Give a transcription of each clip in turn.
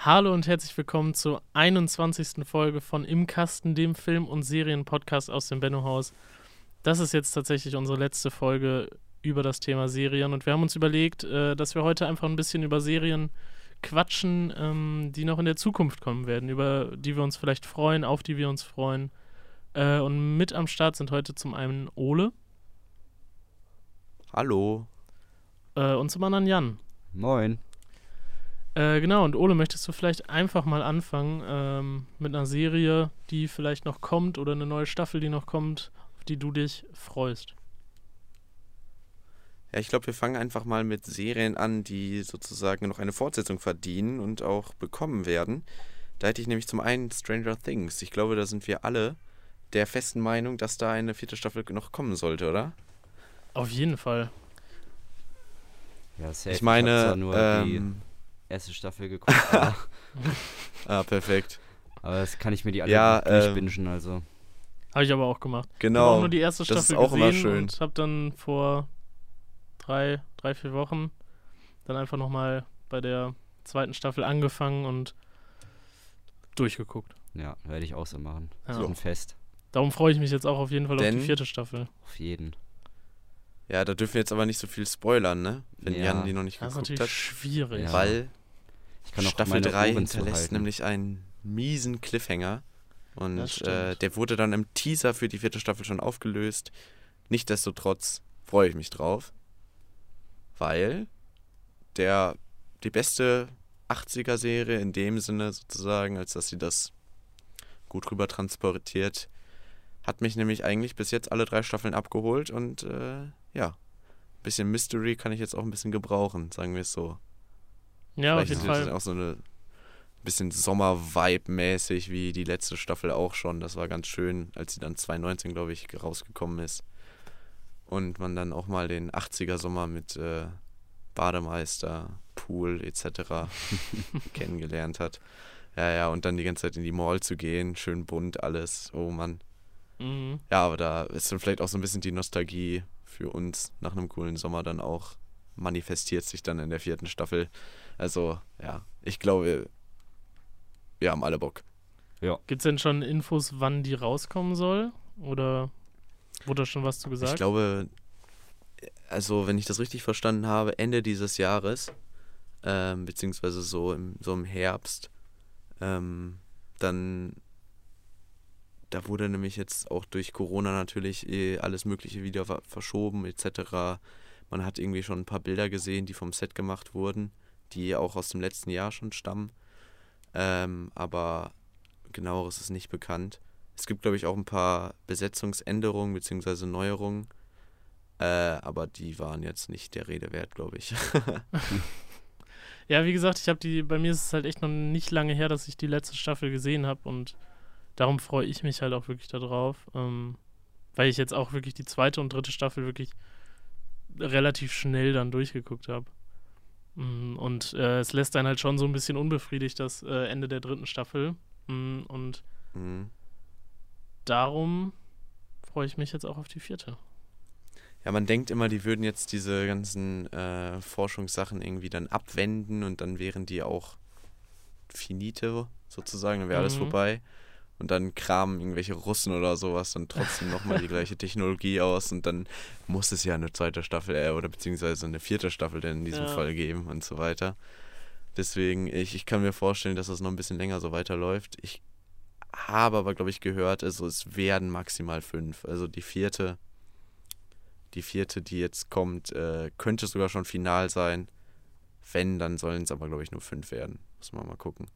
Hallo und herzlich willkommen zur 21. Folge von Im Kasten, dem Film- und Serienpodcast aus dem Benno-Haus. Das ist jetzt tatsächlich unsere letzte Folge über das Thema Serien und wir haben uns überlegt, äh, dass wir heute einfach ein bisschen über Serien quatschen, ähm, die noch in der Zukunft kommen werden, über die wir uns vielleicht freuen, auf die wir uns freuen. Äh, und mit am Start sind heute zum einen Ole Hallo. äh, und zum anderen Jan. Moin. Äh, genau, und Ole, möchtest du vielleicht einfach mal anfangen ähm, mit einer Serie, die vielleicht noch kommt oder eine neue Staffel, die noch kommt, auf die du dich freust? Ja, ich glaube, wir fangen einfach mal mit Serien an, die sozusagen noch eine Fortsetzung verdienen und auch bekommen werden. Da hätte ich nämlich zum einen Stranger Things. Ich glaube, da sind wir alle der festen Meinung, dass da eine vierte Staffel noch kommen sollte, oder? Auf jeden Fall. Ja, safe. Ich meine, die ähm, erste Staffel geguckt, ah, perfekt. aber das kann ich mir die alle Ja, gut ähm, durchbingen, also. Habe ich aber auch gemacht. Ich habe Genau. auch nur die erste das ist Staffel auch immer gesehen schön. und habe dann vor drei, drei, vier Wochen dann einfach nochmal bei der zweiten Staffel angefangen und durchgeguckt. Ja, werde ich auch so machen. Ja. So ein Fest. Darum freue ich mich jetzt auch auf jeden Fall auf Denn- die vierte Staffel. Auf jeden. Ja, da dürfen wir jetzt aber nicht so viel spoilern, ne? Wenn Ja. Jan die noch nicht Das ist geguckt natürlich hat. schwierig. Ja. Weil Staffel meine 3 Ohren hinterlässt nämlich einen miesen Cliffhanger. Und äh, der wurde dann im Teaser für die vierte Staffel schon aufgelöst. Nichtsdestotrotz freue ich mich drauf. Weil der die beste 80er-Serie in dem Sinne sozusagen, als dass sie das gut rüber transportiert, hat mich nämlich eigentlich bis jetzt alle drei Staffeln abgeholt und äh, ja, ein bisschen Mystery kann ich jetzt auch ein bisschen gebrauchen, sagen wir es so. Ja, auf Vielleicht jeden ist das Fall. auch so eine bisschen Sommer-Vibe-mäßig wie die letzte Staffel auch schon. Das war ganz schön, als sie dann 2019, glaube ich, rausgekommen ist. Und man dann auch mal den 80er-Sommer mit äh, Bademeister, Pool etc. kennengelernt hat. Ja, ja, und dann die ganze Zeit in die Mall zu gehen, schön bunt alles. Oh Mann. Mhm. Ja, aber da ist dann vielleicht auch so ein bisschen die Nostalgie für uns nach einem coolen Sommer dann auch manifestiert sich dann in der vierten Staffel. Also, ja, ich glaube, wir haben alle Bock. Gibt es denn schon Infos, wann die rauskommen soll? Oder wurde da schon was zu gesagt? Ich glaube, also wenn ich das richtig verstanden habe, Ende dieses Jahres, ähm, beziehungsweise so im, so im Herbst, ähm, dann, da wurde nämlich jetzt auch durch Corona natürlich eh alles Mögliche wieder ver- verschoben etc. Man hat irgendwie schon ein paar Bilder gesehen, die vom Set gemacht wurden, die auch aus dem letzten Jahr schon stammen. Ähm, aber genaueres ist nicht bekannt. Es gibt, glaube ich, auch ein paar Besetzungsänderungen bzw. Neuerungen. Äh, aber die waren jetzt nicht der Rede wert, glaube ich. Ja, wie gesagt, ich habe die, bei mir ist es halt echt noch nicht lange her, dass ich die letzte Staffel gesehen habe und darum freue ich mich halt auch wirklich darauf, ähm, weil ich jetzt auch wirklich die zweite und dritte Staffel wirklich relativ schnell dann durchgeguckt habe. Mm, Und äh, es lässt einen halt schon so ein bisschen unbefriedigt, das äh, Ende der dritten Staffel. Mm, Und Mhm. darum freue ich mich jetzt auch auf die vierte. Ja, man denkt immer, die würden jetzt diese ganzen äh, Forschungssachen irgendwie dann abwenden und dann wären die auch finite sozusagen, dann wäre alles Mhm. vorbei. Und dann kramen irgendwelche Russen oder sowas dann trotzdem nochmal die gleiche Technologie aus und dann muss es ja eine zweite Staffel äh, oder beziehungsweise eine vierte Staffel denn in diesem Ja. Fall geben und so weiter. Deswegen, ich, ich kann mir vorstellen, dass das noch ein bisschen länger so weiterläuft. Ich habe aber, glaube ich, gehört, also es werden maximal fünf. Also die vierte, die vierte, die jetzt kommt, äh, könnte sogar schon final sein. Wenn, dann sollen es aber, glaube ich, nur fünf werden. Muss man mal gucken.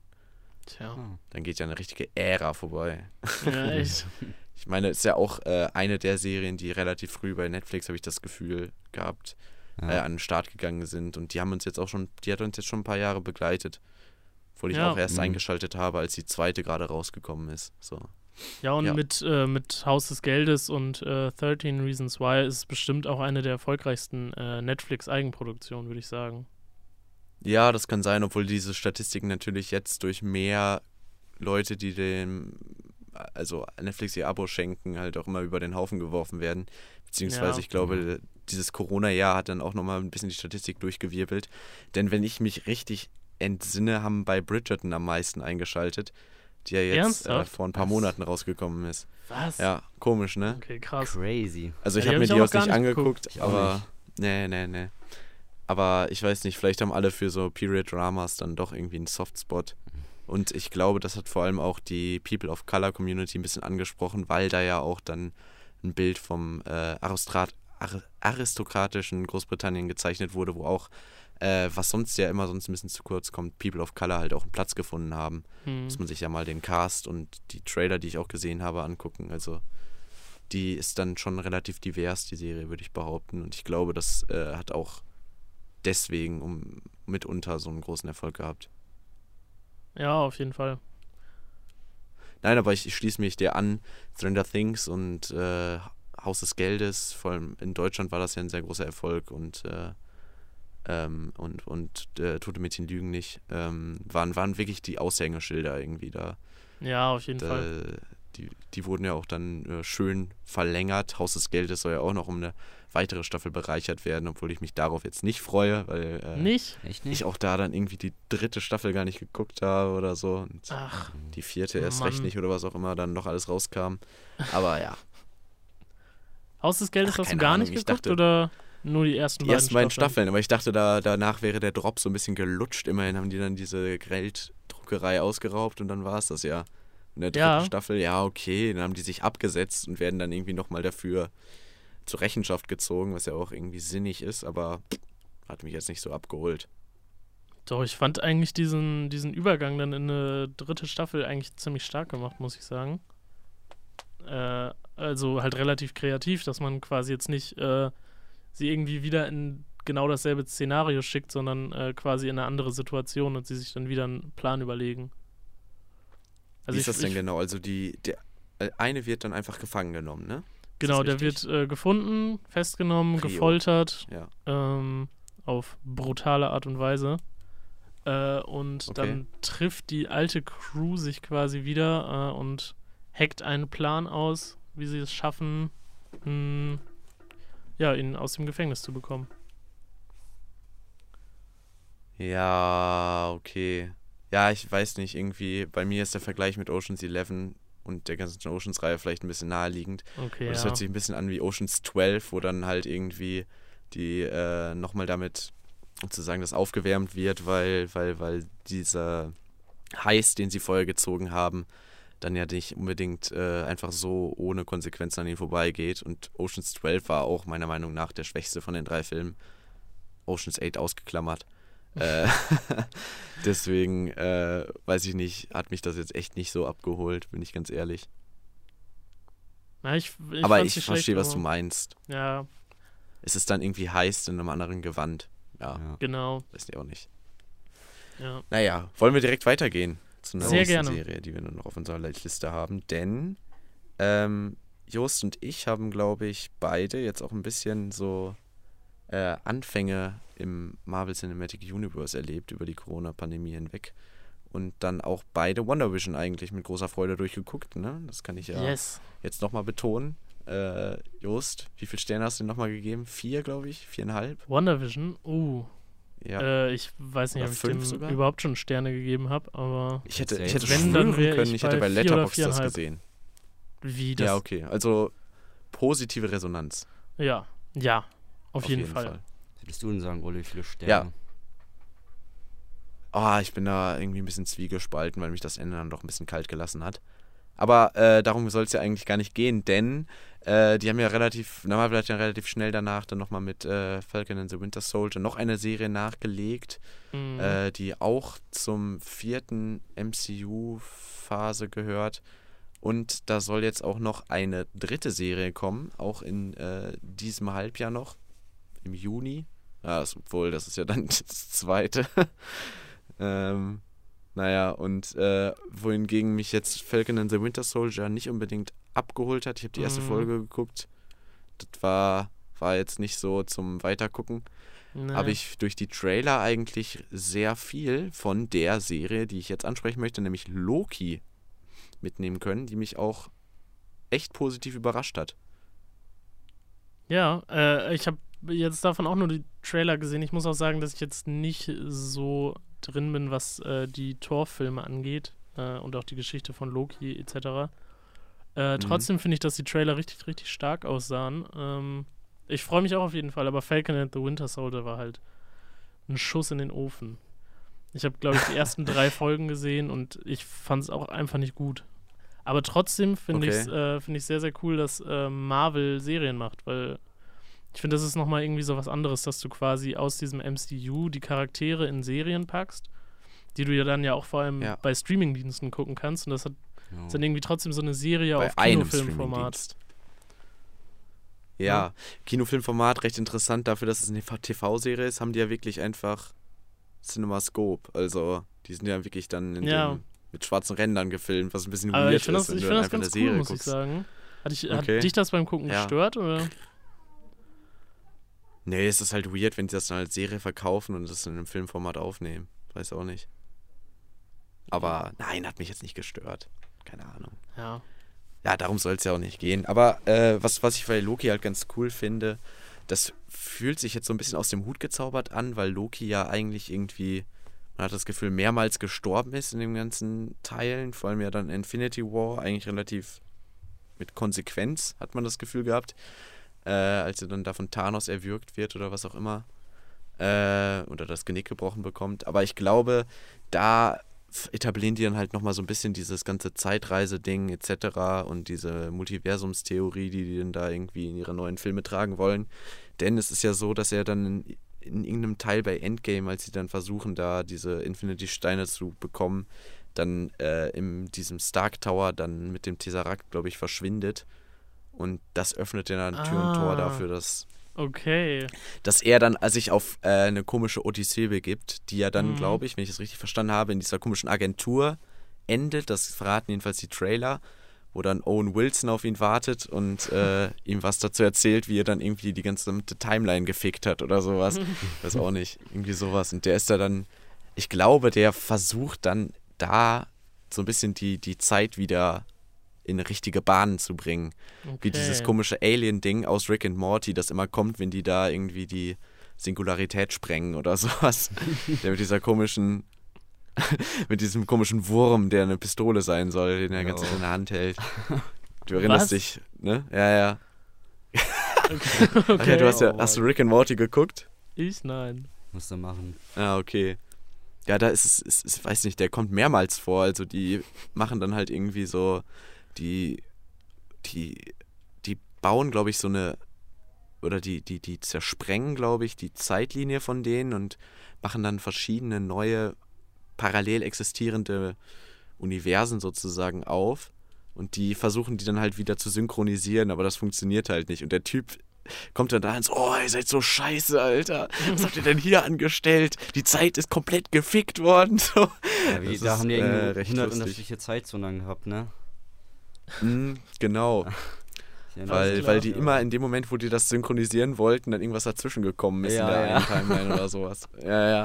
Tja. Ah. Dann geht ja eine richtige Ära vorbei. Ja, echt. Ich meine, es ist ja auch äh, eine der Serien, die relativ früh bei Netflix, habe ich das Gefühl, gehabt, äh, Ja. an den Start gegangen sind. Und die haben uns jetzt auch schon, die hat uns jetzt schon ein paar Jahre begleitet. Obwohl ich Ja. auch erst Mhm. eingeschaltet habe, als die zweite gerade rausgekommen ist. So. Ja, und Ja. Mit, äh, mit Haus des Geldes und äh, 13 Reasons Why ist es bestimmt auch eine der erfolgreichsten äh, Netflix-Eigenproduktionen, würde ich sagen. Ja, das kann sein, obwohl diese Statistiken natürlich jetzt durch mehr Leute, die dem, also Netflix ihr Abo schenken, halt auch immer über den Haufen geworfen werden. Beziehungsweise Ja. ich glaube, dieses Corona-Jahr hat dann auch nochmal ein bisschen die Statistik durchgewirbelt. Denn wenn ich mich richtig entsinne, haben bei Bridgerton am meisten eingeschaltet, die ja jetzt äh, vor ein paar Was? Monaten rausgekommen ist. Was? Ja, komisch, ne? Okay, krass. Crazy. Also ich Ja, habe die mir die auch nicht angeguckt, Ich auch aber nicht. nee, nee, nee. Aber ich weiß nicht, vielleicht haben alle für so Period Dramas dann doch irgendwie einen Softspot. Und ich glaube, das hat vor allem auch die People of Color Community ein bisschen angesprochen, weil da ja auch dann ein Bild vom äh, Aristokrat Ar aristokratischen Großbritannien gezeichnet wurde, wo auch, äh, was sonst ja immer sonst ein bisschen zu kurz kommt, People of Color halt auch einen Platz gefunden haben. Hm. Muss man sich ja mal den Cast und die Trailer, die ich auch gesehen habe, angucken. Also die ist dann schon relativ divers, die Serie, würde ich behaupten. Und ich glaube, das äh, hat auch deswegen um, mitunter so einen großen Erfolg gehabt. Ja, auf jeden Fall. Nein, aber ich, ich schließe mich dir an. Stranger Things und äh, Haus des Geldes, vor allem in Deutschland war das ja ein sehr großer Erfolg und äh, ähm, und, und äh, Tote Mädchen lügen nicht, ähm, waren, waren wirklich die Aushängeschilder irgendwie da. Ja, auf jeden Fall. Die, die wurden ja auch dann äh, schön verlängert. Haus des Geldes soll ja auch noch um eine weitere Staffel bereichert werden, obwohl ich mich darauf jetzt nicht freue, weil äh, Nicht? Echt nicht? ich auch da dann irgendwie die dritte Staffel gar nicht geguckt habe oder so. Und Ach, die vierte erst recht Mann. nicht oder was auch immer dann noch alles rauskam. Aber ja, Haus des Geldes Ach, hast du gar Ahnung, nicht ich geguckt dachte- oder nur die ersten die beiden ersten beiden Staffeln? Staffeln. Aber ich dachte, da, danach wäre der Drop so ein bisschen gelutscht. Immerhin haben die dann diese Gelddruckerei ausgeraubt und dann war es das ja. In der dritten Ja. Staffel, ja, okay, dann haben die sich abgesetzt und werden dann irgendwie nochmal dafür zur Rechenschaft gezogen, was ja auch irgendwie sinnig ist, aber hat mich jetzt nicht so abgeholt. Doch, ich fand eigentlich diesen, diesen Übergang dann in eine dritte Staffel eigentlich ziemlich stark gemacht, muss ich sagen. Äh, also halt relativ kreativ, dass man quasi jetzt nicht äh, sie irgendwie wieder in genau dasselbe Szenario schickt, sondern äh, quasi in eine andere Situation und sie sich dann wieder einen Plan überlegen. Also Wie ist ich, das denn ich, genau? Also die, der äh, eine wird dann einfach gefangen genommen, ne? Genau, der wird äh, gefunden, festgenommen, Prio. gefoltert, Ja. ähm, auf brutale Art und Weise. Äh, und Okay. dann trifft die alte Crew sich quasi wieder äh, und hackt einen Plan aus, wie sie es schaffen, mh, ja, ihn aus dem Gefängnis zu bekommen. Ja, okay. Ja, ich weiß nicht, irgendwie, bei mir ist der Vergleich mit Oceans 11 und der ganzen Oceans-Reihe vielleicht ein bisschen naheliegend. Okay, Und das ja. hört sich ein bisschen an wie Oceans 12, wo dann halt irgendwie die äh, nochmal damit sozusagen das aufgewärmt wird, weil, weil, weil dieser Heiß, den sie vorher gezogen haben, dann ja nicht unbedingt äh, einfach so ohne Konsequenzen an ihnen vorbeigeht. Und Oceans 12 war auch meiner Meinung nach der schwächste von den drei Filmen. Oceans 8 ausgeklammert. Äh, deswegen, äh, weiß ich nicht, hat mich das jetzt echt nicht so abgeholt, bin ich ganz ehrlich. Na, ich, ich Aber ich verstehe, was du meinst. Ja, Es ist dann irgendwie heiß in einem anderen Gewand. Ja, Ja. genau. weiß ich auch nicht. Ja. Naja, wollen wir direkt weitergehen zu einer Sehr nächsten gerne. Serie, die wir nur noch auf unserer Liste haben. Denn ähm, Jost und ich haben, glaube ich, beide jetzt auch ein bisschen so äh, Anfänge im Marvel Cinematic Universe erlebt über die Corona-Pandemie hinweg. Und dann auch beide Wonder Vision eigentlich mit großer Freude durchgeguckt. Ne? Das kann ich ja Yes. jetzt nochmal betonen. Äh, Jost, wie viele Sterne hast du nochmal gegeben? Vier, glaube ich? Viereinhalb? WandaVision, uh, Ja. äh, ich weiß nicht, Oder ob ich fünf dem sogar? überhaupt schon Sterne gegeben habe, aber Ich hätte, Wenn, ich hätte dann schwören können, ich hätte bei Letterboxd das gesehen. wie das. Ja, okay. Also positive Resonanz. Ja, ja, auf, jeden, Fall. Was würdest du denn sagen, Ole, wie viele Sterne? Ja. Ah, ich bin da irgendwie ein bisschen zwiegespalten, weil mich das Ende dann doch ein bisschen kalt gelassen hat. Aber äh, darum soll es ja eigentlich gar nicht gehen, denn äh, die haben ja relativ, Marvel hat ja relativ schnell danach dann nochmal mit äh, Falcon and the Winter Soldier noch eine Serie nachgelegt, Mhm. äh, die auch zum vierten MCU-Phase gehört. Und da soll jetzt auch noch eine dritte Serie kommen, auch in äh, diesem Halbjahr noch, im Juni. Ja, das, obwohl, das ist ja dann das zweite. ähm, naja, und äh, wohingegen mich jetzt Falcon and the Winter Soldier nicht unbedingt abgeholt hat. Ich habe die erste Mhm. Folge geguckt. Das war, war jetzt nicht so zum Weitergucken Nee. habe ich durch die Trailer eigentlich sehr viel von der Serie, die ich jetzt ansprechen möchte, nämlich Loki, mitnehmen können, die mich auch echt positiv überrascht hat. Ja, äh, ich habe jetzt davon auch nur die Trailer gesehen. Ich muss auch sagen, dass ich jetzt nicht so drin bin, was äh, die Torfilme angeht äh, und auch die Geschichte von Loki etc. Äh, Mhm. Trotzdem finde ich, dass die Trailer richtig, richtig stark aussahen. Ähm, ich freue mich auch auf jeden Fall, aber Falcon and the Winter Soldier war halt ein Schuss in den Ofen. Ich habe, glaube ich, die ersten drei Folgen gesehen und ich fand es auch einfach nicht gut. Aber trotzdem finde Okay. ich es äh, find ich sehr, sehr cool, dass äh, Marvel Serien macht, weil ich finde, das ist nochmal irgendwie so was anderes, dass du quasi aus diesem MCU die Charaktere in Serien packst, die du ja dann ja auch vor allem Ja. bei Streamingdiensten gucken kannst. Und das hat Ja. ist dann irgendwie trotzdem so eine Serie Bei auf Kinofilmformat. Ja, Kinofilmformat recht interessant dafür, dass es eine TV-Serie ist, haben die ja wirklich einfach CinemaScope. Also, die sind ja wirklich dann Ja. dem, mit schwarzen Rändern gefilmt, was ein bisschen Aber weird ich finde ist, das, ich du find dann das ganz eine cool, Serie muss ich guckst. sagen. Hat, ich, Okay. hat dich das beim Gucken Ja. gestört? Oder? Nee, es ist halt weird, wenn die das dann als Serie verkaufen und das in einem Filmformat aufnehmen. Weiß auch nicht. Aber nein, hat mich jetzt nicht gestört. Keine Ahnung. Ja. Ja, darum soll es ja auch nicht gehen. Aber äh, was, was ich bei Loki halt ganz cool finde, das fühlt sich jetzt so ein bisschen aus dem Hut gezaubert an, weil Loki ja eigentlich irgendwie, man hat das Gefühl, mehrmals gestorben ist in den ganzen Teilen. Vor allem ja dann Infinity War, eigentlich relativ mit Konsequenz, hat man das Gefühl gehabt. Äh, als er dann da von Thanos erwürgt wird oder was auch immer. Äh, oder das Genick gebrochen bekommt. Aber ich glaube, da etablieren die dann halt nochmal so ein bisschen dieses ganze Zeitreise-Ding etc. und diese Multiversumstheorie, die die dann da irgendwie in ihre neuen Filme tragen wollen. Denn es ist ja so, dass er dann in, in irgendeinem Teil bei Endgame, als sie dann versuchen, da diese Infinity-Steine zu bekommen, dann äh, in diesem Stark Tower dann mit dem Tesseract, glaube ich, verschwindet. Und das öffnet ja dann Tür und Tor Ah. dafür, dass Okay. dass er dann sich auf äh, eine komische Odyssee begibt, die ja dann, Mhm. glaube ich, wenn ich das richtig verstanden habe, in dieser komischen Agentur endet. Das verraten jedenfalls die Trailer, wo dann Owen Wilson auf ihn wartet und äh, ihm was dazu erzählt, wie er dann irgendwie die ganze Timeline gefickt hat oder sowas. Weiß auch nicht. Irgendwie sowas. Und der ist da dann, ich glaube, der versucht dann da so ein bisschen die, die Zeit wieder in richtige Bahnen zu bringen. okay. Wie dieses komische Alien-Ding aus Rick and Morty, das immer kommt, wenn die da irgendwie die Singularität sprengen oder sowas. der mit dieser komischen, mit diesem komischen Wurm, der eine Pistole sein soll, den er ganz in der Hand hält. Du erinnerst Was? dich, ne? Ja, ja. Okay. Ach ja, okay. du hast ja, Oh hast du Rick and Morty geguckt? Ich nein. Musst du machen. Ah, okay. Ja, da ist es, ist, ist, weiß nicht, der kommt mehrmals vor. Also die machen dann halt irgendwie so, die, die, die bauen, glaube ich, so eine, oder die, die, die zersprengen, glaube ich, die Zeitlinie von denen und machen dann verschiedene neue, parallel existierende Universen sozusagen auf. Und die versuchen die dann halt wieder zu synchronisieren, aber das funktioniert halt nicht. Und der Typ kommt dann da und so, oh, ihr seid so scheiße, Alter. Was habt ihr denn hier angestellt? Die Zeit ist komplett gefickt worden. So. Ja, wie, da ist, haben die äh, irgendwie recht 100 lustig. unterschiedliche Zeitzonen gehabt, ne? Mm, genau, weil, mich. weil die Ja. immer in dem Moment, wo die das synchronisieren wollten, dann irgendwas dazwischen gekommen ist Ja, in der ja. Timeline oder sowas. Ja, ja.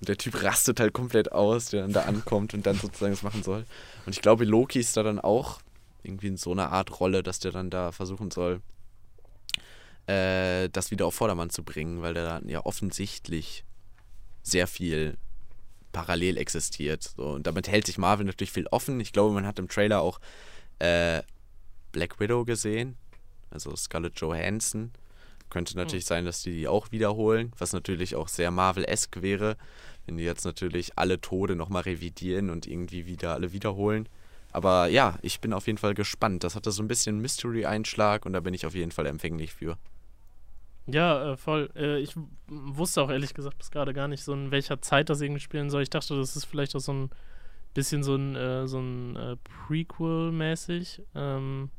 Und der Typ rastet halt komplett aus, der dann da ankommt und dann sozusagen das machen soll. Und ich glaube, Loki ist da dann auch irgendwie in so einer Art Rolle, dass der dann da versuchen soll, äh, das wieder auf Vordermann zu bringen, weil der dann ja offensichtlich sehr viel parallel existiert. So. Und damit hält sich Marvel natürlich viel offen. Ich glaube, man hat im Trailer auch äh, Black Widow gesehen, also Scarlett Johansson. Könnte natürlich sein, dass die die auch wiederholen, was natürlich auch sehr Marvel-esque wäre, wenn die jetzt natürlich alle Tode nochmal revidieren und irgendwie wieder alle wiederholen. Aber ja, ich bin auf jeden Fall gespannt. Das hatte so ein bisschen Mystery-Einschlag und da bin ich auf jeden Fall empfänglich für. Ja, äh, voll. Äh, ich wusste auch ehrlich gesagt bis gerade gar nicht, so in welcher Zeit das irgendwie spielen soll. Ich dachte, das ist vielleicht auch so ein bisschen so ein, äh, so ein äh, Prequel-mäßig. Ähm,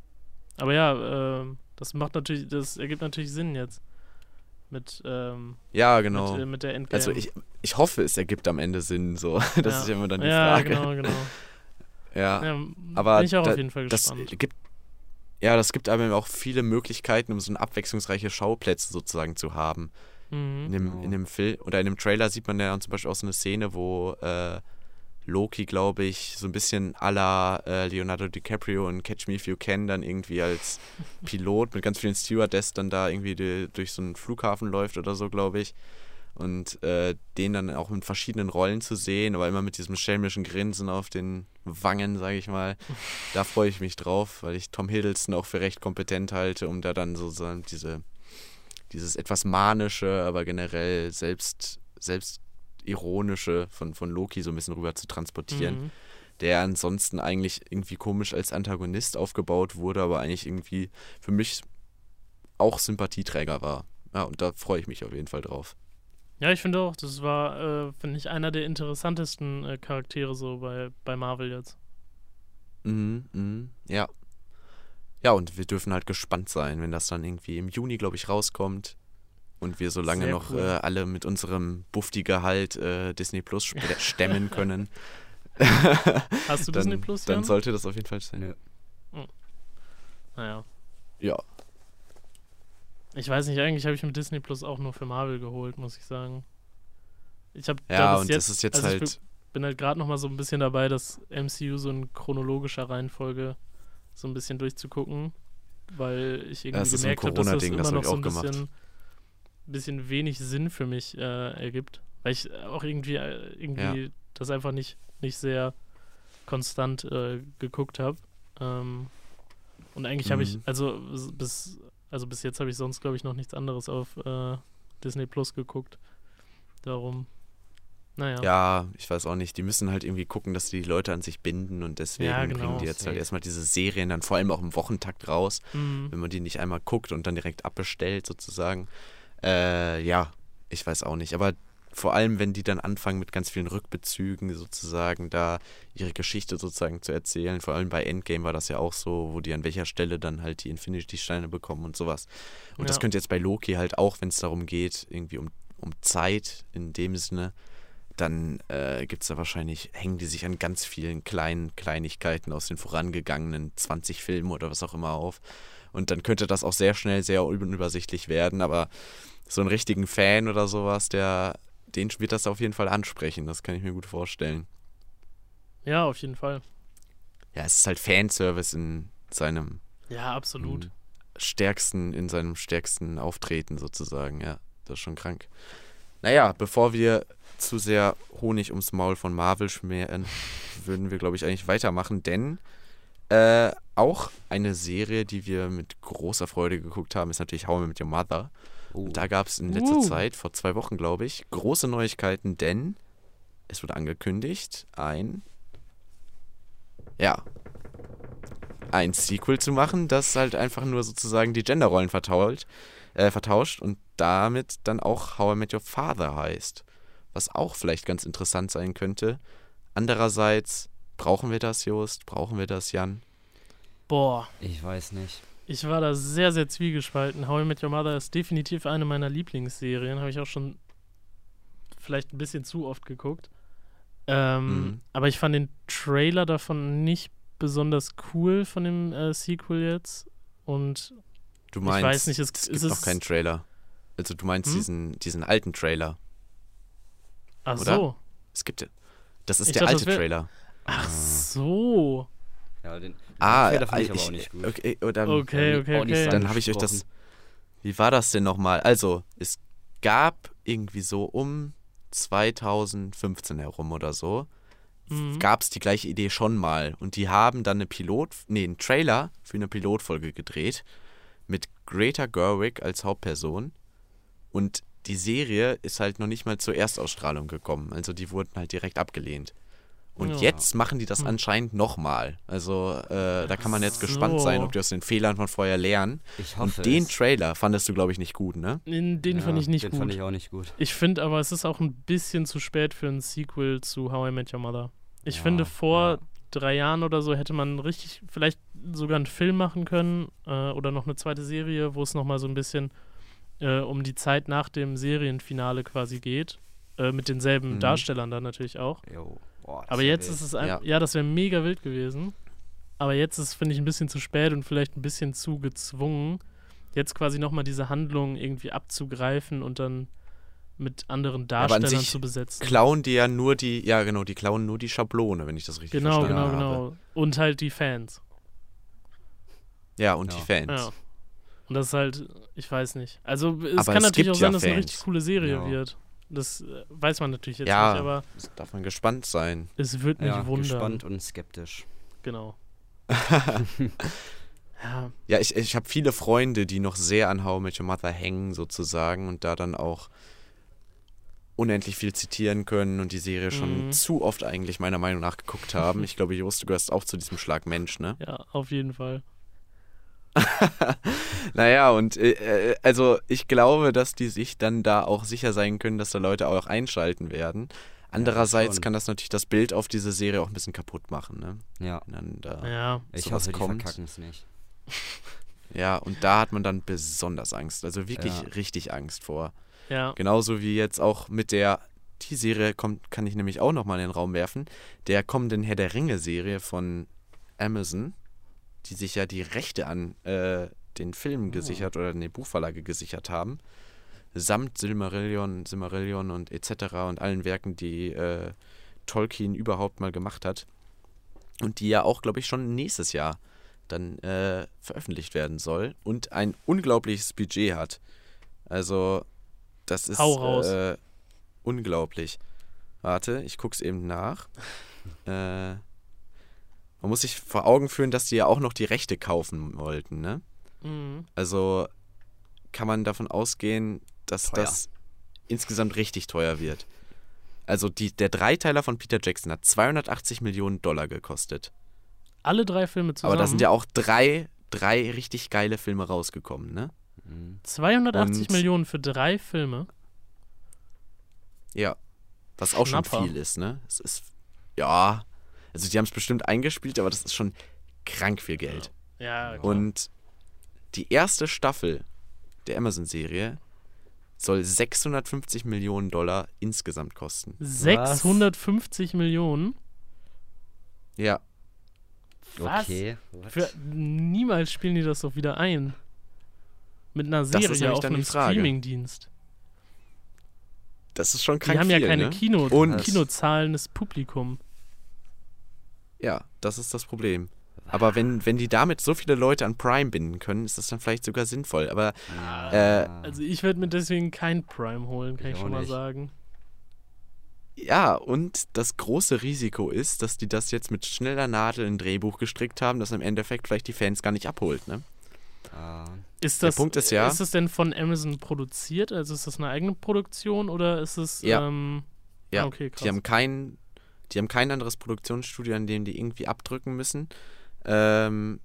aber ja, äh, das macht natürlich, das ergibt natürlich Sinn jetzt. Mit, ähm, Ja, genau. mit, äh, mit der Endgame. also ich, ich hoffe, es ergibt am Ende Sinn. So. Das ja. ist ja immer dann die ja, Frage. genau, genau. Ja. Ja, aber bin ich auch da- auf jeden Fall das gespannt. gibt ja, das gibt aber auch viele Möglichkeiten, um so ein abwechslungsreiche Schauplätze sozusagen zu haben. In Mhm. dem, Genau. in dem Film oder in dem Trailer sieht man ja zum Beispiel auch so eine Szene, wo äh, Loki, glaube ich, so ein bisschen à la äh, Leonardo DiCaprio in Catch Me If You Can dann irgendwie als Pilot mit ganz vielen Stewardess dann da irgendwie die, durch so einen Flughafen läuft oder so, glaube ich. und äh, den dann auch in verschiedenen Rollen zu sehen, aber immer mit diesem schelmischen Grinsen auf den Wangen, sage ich mal, da freue ich mich drauf, weil ich Tom Hiddleston auch für recht kompetent halte, um da dann so diese, dieses etwas manische, aber generell selbst, selbst ironische von, von Loki so ein bisschen rüber zu transportieren. Mhm. Der ansonsten eigentlich irgendwie komisch als Antagonist aufgebaut wurde, aber eigentlich irgendwie für mich auch Sympathieträger war. Ja, und da freue ich mich auf jeden Fall drauf. Ja, ich finde auch, das war, äh, finde ich, einer der interessantesten äh, Charaktere so bei, bei Marvel jetzt. Mhm, mhm, ja. Ja, und wir dürfen halt gespannt sein, wenn das dann irgendwie im Juni, glaube ich, rauskommt und wir so lange Sehr noch cool. äh, alle mit unserem Bufti-Gehalt äh, Disney Plus stemmen können. Hast du dann, Disney Plus? Dann sollte das auf jeden Fall sein. Ja. Naja. Ja. Ich weiß nicht, eigentlich habe ich mit Disney Plus auch nur für Marvel geholt, muss ich sagen. Ich habe ja, und jetzt, das ist jetzt also halt. Ich bin halt gerade noch mal so ein bisschen dabei, das MCU so in chronologischer Reihenfolge so ein bisschen durchzugucken, weil ich irgendwie ja, gemerkt habe, dass das immer das noch so ein bisschen, bisschen, wenig Sinn für mich äh, ergibt, weil ich auch irgendwie äh, irgendwie ja. das einfach nicht nicht sehr konstant äh, geguckt habe. Ähm, und eigentlich mhm. habe ich also bis also bis jetzt habe ich sonst, glaube ich, noch nichts anderes auf äh, Disney Plus geguckt. Darum. Naja. Ja, ich weiß auch nicht. Die müssen halt irgendwie gucken, dass die, die Leute an sich binden und deswegen ja, genau. bringen die jetzt halt erstmal diese Serien dann vor allem auch im Wochentakt raus, mhm. wenn man die nicht einmal guckt und dann direkt abbestellt sozusagen. Äh, ja, ich weiß auch nicht. Aber vor allem, wenn die dann anfangen mit ganz vielen Rückbezügen sozusagen da ihre Geschichte sozusagen zu erzählen. Vor allem bei Endgame war das ja auch so, wo die an welcher Stelle dann halt die Infinity-Steine bekommen und sowas. Und ja. das könnte jetzt bei Loki halt auch, wenn es darum geht, irgendwie um, um Zeit in dem Sinne, dann äh, gibt es da wahrscheinlich, hängen die sich an ganz vielen kleinen Kleinigkeiten aus den vorangegangenen 20 Filmen oder was auch immer auf. Und dann könnte das auch sehr schnell sehr unübersichtlich werden, aber so einen richtigen Fan oder sowas, der den wird das auf jeden Fall ansprechen. Das kann ich mir gut vorstellen. Ja, auf jeden Fall. Ja, es ist halt Fanservice in seinem. Ja, absolut. Stärksten, in seinem stärksten Auftreten sozusagen. Ja, das ist schon krank. Naja, bevor wir zu sehr Honig ums Maul von Marvel schmieren, würden wir, glaube ich, eigentlich weitermachen, denn äh, auch eine Serie, die wir mit großer Freude geguckt haben, ist natürlich How I Met Your Mother. Oh. Und da gab es in letzter uh. Zeit, vor zwei Wochen glaube ich, große Neuigkeiten, denn es wurde angekündigt, ein, ja, ein Sequel zu machen, das halt einfach nur sozusagen die Genderrollen vertauscht, äh, vertauscht und damit dann auch How I Met Your Father heißt. Was auch vielleicht ganz interessant sein könnte. Andererseits, brauchen wir das, Jost? Brauchen wir das, Jan? Boah. Ich weiß nicht. Ich war da sehr, sehr zwiegespalten. How I Met Your Mother ist definitiv eine meiner Lieblingsserien. Habe ich auch schon vielleicht ein bisschen zu oft geguckt. Ähm, mhm. Aber ich fand den Trailer davon nicht besonders cool von dem äh, Sequel jetzt. Und du meinst, ich weiß nicht, es, es gibt noch keinen Trailer. Also du meinst hm? diesen, diesen alten Trailer. Ach oder? so. Es gibt das ist ich der dachte, alte Trailer. Ach so. Ja, den, ah, den fand ich, aber auch nicht gut. Okay, oder, oh, okay, okay, okay. Dann habe ich euch das. Wie war das denn nochmal? Also, es gab irgendwie so um 2015 herum oder so, mhm. gab es die gleiche Idee schon mal. Und die haben dann eine Pilot, nee, einen Trailer für eine Pilotfolge gedreht mit Greta Gerwig als Hauptperson. Und die Serie ist halt noch nicht mal zur Erstausstrahlung gekommen. Also die wurden halt direkt abgelehnt. Und ja. jetzt machen die das hm. anscheinend nochmal. Also äh, da kann man jetzt so. gespannt sein, ob die aus den Fehlern von vorher lernen. Ich hoffe Und den es. Trailer fandest du, glaube ich, nicht gut, ne? Den, den ja, fand ich nicht den gut. fand ich auch nicht gut. Ich finde aber, es ist auch ein bisschen zu spät für ein Sequel zu How I Met Your Mother. Ich ja, finde, vor drei Jahren oder so hätte man richtig, vielleicht sogar einen Film machen können äh, oder noch eine zweite Serie, wo es nochmal so ein bisschen äh, um die Zeit nach dem Serienfinale quasi geht. Äh, mit denselben mhm. Darstellern dann natürlich auch. Jo. Boah, aber jetzt ist es einfach, ja. ja, das wäre mega wild gewesen. Aber jetzt ist, finde ich, ein bisschen zu spät und vielleicht ein bisschen zu gezwungen, jetzt quasi nochmal diese Handlung irgendwie abzugreifen und dann mit anderen Darstellern zu besetzen. Klauen die ja nur die, ja genau, die klauen nur die Schablone, wenn ich das richtig genau, verstanden genau, habe. Genau, genau. Und halt die Fans. Ja, und ja. die Fans. Ja. Und das ist halt, ich weiß nicht. Also es Aber kann es natürlich auch sein, dass es eine richtig coole Serie ja. wird. Das äh, weiß man natürlich jetzt Ja. nicht, aber Das darf man gespannt sein. es wird mich Ja, wundern. gespannt und skeptisch. Genau. ja, Ja, ich, ich habe viele Freunde, die noch sehr an How I Met Your Mother hängen, sozusagen, und da dann auch unendlich viel zitieren können und die Serie schon Mhm. zu oft eigentlich meiner Meinung nach geguckt haben. Ich glaube, Jost, du gehörst auch zu diesem Schlag Mensch, ne? ja, auf jeden Fall. Naja, und äh, äh, also ich glaube, dass die sich dann da auch sicher sein können, dass da Leute auch einschalten werden. Andererseits schon. kann das natürlich das Bild auf diese Serie auch ein bisschen kaputt machen, ne? Ja, Wenn dann da, Ja, ich sowas hoffe, die kommt. verkacken es nicht. ja, und da hat man dann besonders Angst. Also wirklich Ja. richtig Angst vor. ja. Genauso wie jetzt auch mit der, die Serie kommt, kann ich nämlich auch nochmal in den Raum werfen, der kommenden Herr der Ringe-Serie von Amazon, die sich ja die Rechte an äh, den Film gesichert oder an die Buchverlage gesichert haben, samt Silmarillion, Silmarillion und etc. und allen Werken, die äh, Tolkien überhaupt mal gemacht hat. Und die ja auch, glaube ich, schon nächstes Jahr dann äh, veröffentlicht werden soll und ein unglaubliches Budget hat. Also, das ist. Äh, unglaublich. Warte, ich guck's eben nach. äh, man muss sich vor Augen führen, dass die ja auch noch die Rechte kaufen wollten, ne? Mhm. Also kann man davon ausgehen, dass Teuer. das insgesamt richtig teuer wird. Also die, der Dreiteiler von Peter Jackson hat 280 Millionen Dollar gekostet. Alle drei Filme zusammen. Aber da sind ja auch drei, drei richtig geile Filme rausgekommen, ne? Mhm. 280 Und- Millionen für drei Filme. Ja. Was auch Schnapper. schon viel ist, ne? Es ist, ja. Also die haben es bestimmt eingespielt, aber das ist schon krank viel Geld. Ja, klar. Und die erste Staffel der Amazon-Serie soll 650 Millionen Dollar insgesamt kosten. 650 Millionen. Ja, Was? Okay. Für, niemals spielen die das doch wieder ein. Mit einer Das ist Serie auf dann die einem Frage. Streamingdienst. das ist schon Die krank haben viel, ja keine ne? Kino Und- Kinozahlendes Publikum. Ja, das ist das Problem. Aber wenn, wenn die damit so viele Leute an Prime binden können, ist das dann vielleicht sogar sinnvoll. Aber Ja. äh, Also ich werde mir deswegen kein Prime holen, kann Ich ich, schon mal nicht. sagen. ja, und das große Risiko ist, dass die das jetzt mit schneller Nadel in ein Drehbuch gestrickt haben, das im Endeffekt vielleicht die Fans gar nicht abholt, ne? Ah, Ist Der das, Punkt ist ja- Ist das denn von Amazon produziert? Also ist das eine eigene Produktion oder ist es. Ja. Ähm, Ja, ah, okay, krass. Die haben kein, die haben kein anderes Produktionsstudio, an dem die irgendwie abdrücken müssen. Ähm,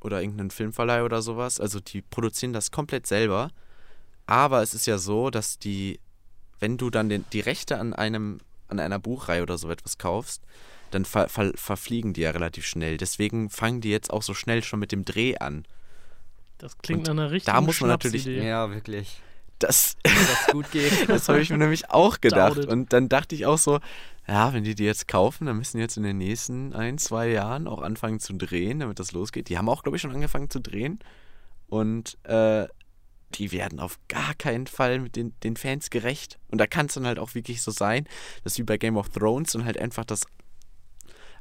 oder irgendeinen Filmverleih oder sowas. Also die produzieren das komplett selber. Aber es ist ja so, dass die, wenn du dann den, die Rechte an einem, an einer Buchreihe oder so etwas kaufst, dann ver, ver, verfliegen die ja relativ schnell. Deswegen fangen die jetzt auch so schnell schon mit dem Dreh an. das klingt und nach einer richtigen da muss man natürlich- ja, wirklich. Das, Wenn das gut geht. Das habe ich mir nämlich auch gedacht. It. Und dann dachte ich auch so, ja, wenn die die jetzt kaufen, dann müssen die jetzt in den nächsten ein, zwei Jahren auch anfangen zu drehen, damit das losgeht. Die haben auch, glaube ich, schon angefangen zu drehen. Und äh, die werden auf gar keinen Fall mit den, den Fans gerecht. Und da kann es dann halt auch wirklich so sein, dass wie bei Game of Thrones dann halt einfach das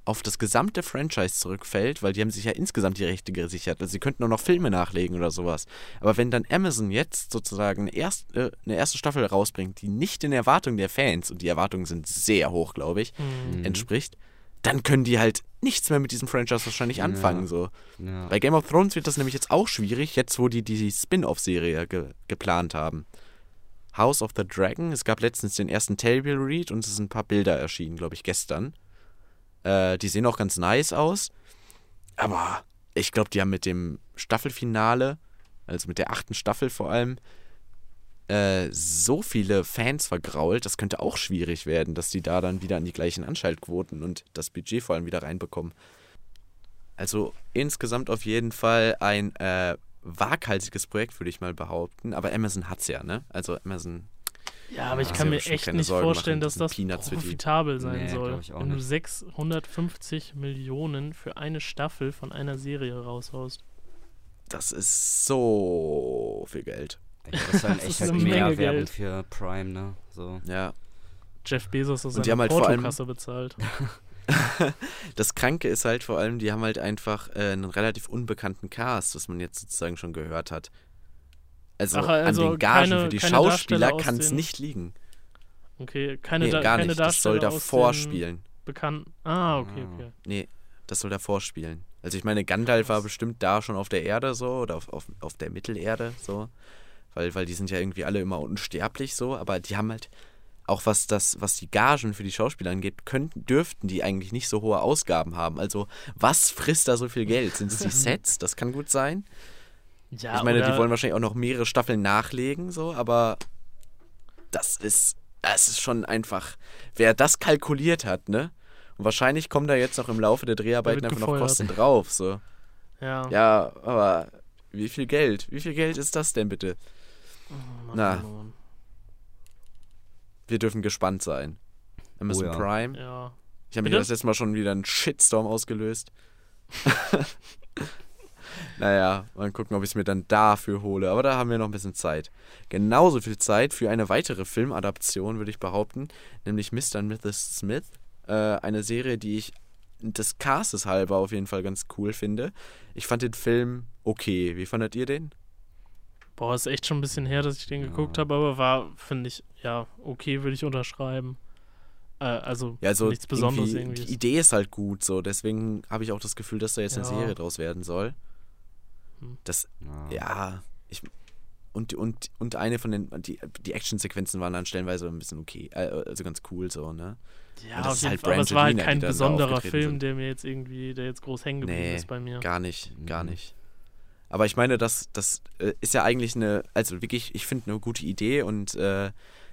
auf das gesamte Franchise zurückfällt, weil die haben sich ja insgesamt die Rechte gesichert. Also sie könnten nur noch Filme nachlegen oder sowas. Aber wenn dann Amazon jetzt sozusagen eine, erst, äh, eine erste Staffel rausbringt, die nicht den Erwartungen der Fans, und die Erwartungen sind sehr hoch, glaube ich. Mhm. entspricht, dann können die halt nichts mehr mit diesem Franchise wahrscheinlich anfangen. Ja. So. Ja. Bei Game of Thrones wird das nämlich jetzt auch schwierig, jetzt wo die die Spin-off-Serie ge geplant haben. House of the Dragon, es gab letztens den ersten Table Read und es sind ein paar Bilder erschienen, glaube ich, gestern. Äh, die sehen auch ganz nice aus. Aber ich glaube, die haben mit dem Staffelfinale, also mit der achten Staffel vor allem, äh, so viele Fans vergrault, das könnte auch schwierig werden, dass die da dann wieder an die gleichen Anschaltquoten und das Budget vor allem wieder reinbekommen. Also insgesamt auf jeden Fall ein äh, waghalsiges Projekt, würde ich mal behaupten. Aber Amazon hat's ja, ne? Also Amazon, Ja, aber ich Ja, kann mir echt nicht Sorgen vorstellen, machen, dass das Peanuts profitabel sein Nee, soll. glaub ich auch Wenn du nicht. 650 Millionen für eine Staffel von einer Serie raushaust. das ist so viel Geld. Das ist Das echt halt eine Menge mehr Werbung Geld. für Prime, ne? So. Ja. Jeff Bezos aus Und die seiner haben halt vor allem- Portokasse bezahlt. Das Kranke ist halt vor allem, die haben halt einfach äh, einen relativ unbekannten Cast, was man jetzt sozusagen schon gehört hat. Also, Ach, also an den Gagen keine- für die Schauspieler kann es nicht liegen. Okay, keine, nee, da gar keine nicht. Das soll davor spielen. Bekannten. Ah, okay, Ah. okay. Nee, das soll davor spielen. Also ich meine, Gandalf war bestimmt da schon auf der Erde so oder auf, auf, auf der Mittelerde so. Weil, weil die sind ja irgendwie alle immer unsterblich so, aber die haben halt, auch was das, was die Gagen für die Schauspieler angeht, könnten, dürften die eigentlich nicht so hohe Ausgaben haben. Also, was frisst da so viel Geld? Sind es die Sets? Das kann gut sein. Ja, ich meine, die wollen wahrscheinlich auch noch mehrere Staffeln nachlegen, so, aber das ist, das ist schon einfach, wer das kalkuliert hat, ne? Und wahrscheinlich kommen da jetzt noch im Laufe der Dreharbeiten einfach noch gefeuert. Kosten drauf, so. Ja. Ja, aber wie viel Geld? Wie viel Geld ist das denn bitte? Oh, Mann, Na. Mann. Wir dürfen gespannt sein. Amazon Oh ja. Prime. Ja. Ich habe mir das letzte Mal schon wieder einen Shitstorm ausgelöst. naja, mal gucken, ob ich es mir dann dafür hole. Aber da haben wir noch ein bisschen Zeit. Genauso viel Zeit für eine weitere Filmadaption, würde ich behaupten. Nämlich Mr. und Mrs. Smith. Äh, eine Serie, die ich des Castes halber auf jeden Fall ganz cool finde. Ich fand den Film okay. Wie fandet ihr den? Boah, ist echt schon ein bisschen her, dass ich den Ja. geguckt habe, aber war, finde ich, ja, okay, würde ich unterschreiben. Äh, also, Ja, also nichts Besonderes irgendwie, irgendwie. Die Idee ist halt gut, so. Deswegen habe ich auch das Gefühl, dass da jetzt eine Ja. Serie draus werden soll. Das Ja. Ja, ich und, und, und eine von den, die, die Actionsequenzen waren dann stellenweise ein bisschen okay, äh, also ganz cool so, ne? ja, das auf ist jeden halt Fall, aber es war halt kein besonderer Film, sind. der mir jetzt irgendwie, der jetzt groß hängen geblieben Nee, ist bei mir. Gar nicht, gar Mhm. nicht. Aber ich meine, das, das äh, ist ja eigentlich eine, also wirklich, ich finde eine gute Idee und äh,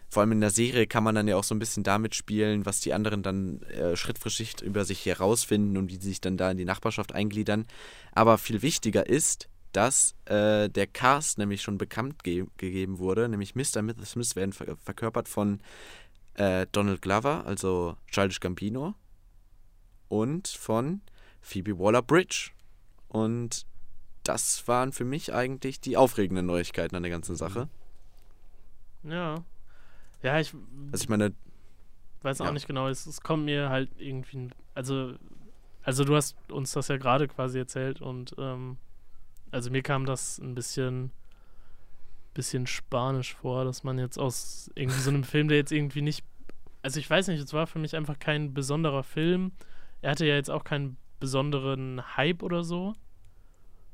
vor allem in der Serie kann man dann ja auch so ein bisschen damit spielen, was die anderen dann äh, Schritt für Schritt über sich herausfinden und wie sie sich dann da in die Nachbarschaft eingliedern. Aber viel wichtiger ist, dass äh, der Cast nämlich schon bekannt ge gegeben wurde, nämlich Mr. Mrs. Smith werden ver verkörpert von äh, Donald Glover, also Childish Gambino, und von Phoebe Waller-Bridge. Und das waren für mich eigentlich die aufregenden Neuigkeiten an der ganzen Sache. Ja. Ja, ich Also ich meine, weiß auch ja. nicht genau, es, es kommt mir halt irgendwie, ein- also, also du hast uns das ja gerade quasi erzählt und ähm, also mir kam das ein bisschen, bisschen spanisch vor, dass man jetzt aus irgendwie so einem Film, der jetzt irgendwie nicht, also ich weiß nicht, es war für mich einfach kein besonderer Film. Er hatte ja jetzt auch keinen besonderen Hype oder so.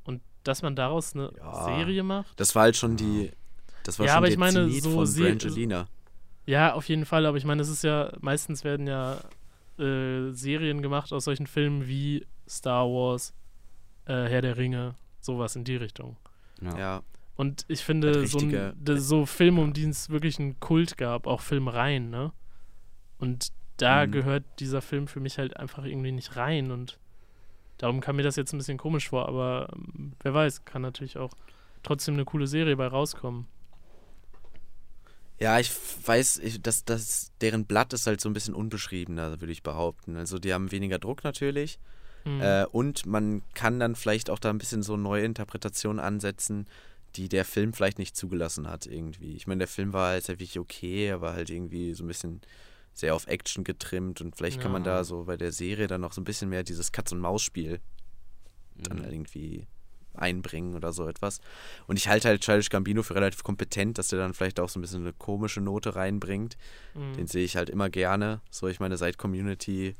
Und dass man daraus eine Ja. Serie macht. das war halt schon die, das war Ja, schon aber ich meine, Zenit so von Brangelina. Ja, auf jeden Fall, aber ich meine, es ist ja, meistens werden ja äh, Serien gemacht aus solchen Filmen wie Star Wars, äh, Herr der Ringe, sowas in die Richtung. Ja. Ja, Und ich finde, so, ein, so Filme, um die es wirklich einen Kult gab, auch Filmreihen, ne? Und da Mhm. gehört dieser Film für mich halt einfach irgendwie nicht rein und darum kam mir das jetzt ein bisschen komisch vor, aber ähm, wer weiß, kann natürlich auch trotzdem eine coole Serie bei rauskommen. Ja, ich weiß, ich, dass das, deren Blatt ist halt so ein bisschen unbeschriebener, würde ich behaupten. Also die haben weniger Druck natürlich. Mhm. Äh, und man kann dann vielleicht auch da ein bisschen so neue Interpretationen ansetzen, die der Film vielleicht nicht zugelassen hat irgendwie. Ich meine, der Film war halt wirklich okay, aber halt irgendwie so ein bisschen sehr auf Action getrimmt und vielleicht kann man Ja. da so bei der Serie dann noch so ein bisschen mehr dieses Katz-und-Maus-Spiel dann Mhm. irgendwie einbringen oder so etwas. Und ich halte halt Childish Gambino für relativ kompetent, dass der dann vielleicht auch so ein bisschen eine komische Note reinbringt. Mhm. Den sehe ich halt immer gerne. So, ich meine, seit Community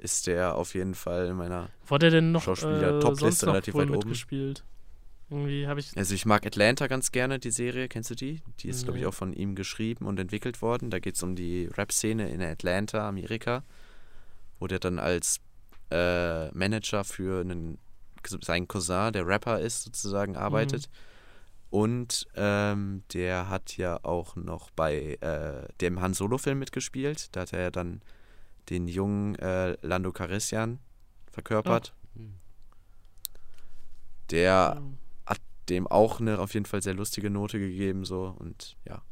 ist der auf jeden Fall in meiner. Er denn noch Schauspieler, äh, relativ weit oben. Irgendwie habe ich. Also ich mag Atlanta ganz gerne, die Serie. Kennst du die? Die ist, glaube ich, Nee. auch von ihm geschrieben und entwickelt worden. Da geht es um die Rap-Szene in Atlanta, Amerika, wo der dann als äh, Manager für einen, seinen Cousin, der Rapper ist, sozusagen arbeitet. Und ähm, der hat ja auch noch bei äh, dem Han Solo-Film mitgespielt. Da hat er ja dann den jungen äh, Lando Calrissian verkörpert. Mhm. Der ähm, dem auch eine auf jeden Fall sehr lustige Note gegeben so. Und ja.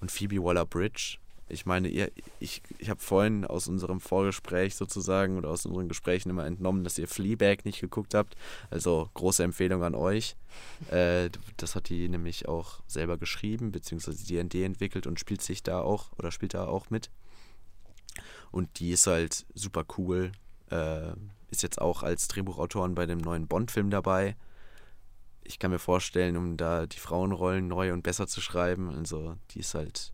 Und Phoebe Waller-Bridge. Ich meine ihr ich, ich habe vorhin aus unserem Vorgespräch sozusagen oder aus unseren Gesprächen immer entnommen dass ihr Fleabag nicht geguckt habt. Also große Empfehlung an euch. Äh, das hat die nämlich auch selber geschrieben beziehungsweise D&D entwickelt und spielt sich da auch oder spielt da auch mit und die ist halt super cool äh, ist jetzt auch als Drehbuchautorin bei dem neuen Bond-Film dabei ich kann mir vorstellen, um da die Frauenrollen neu und besser zu schreiben, also die ist halt,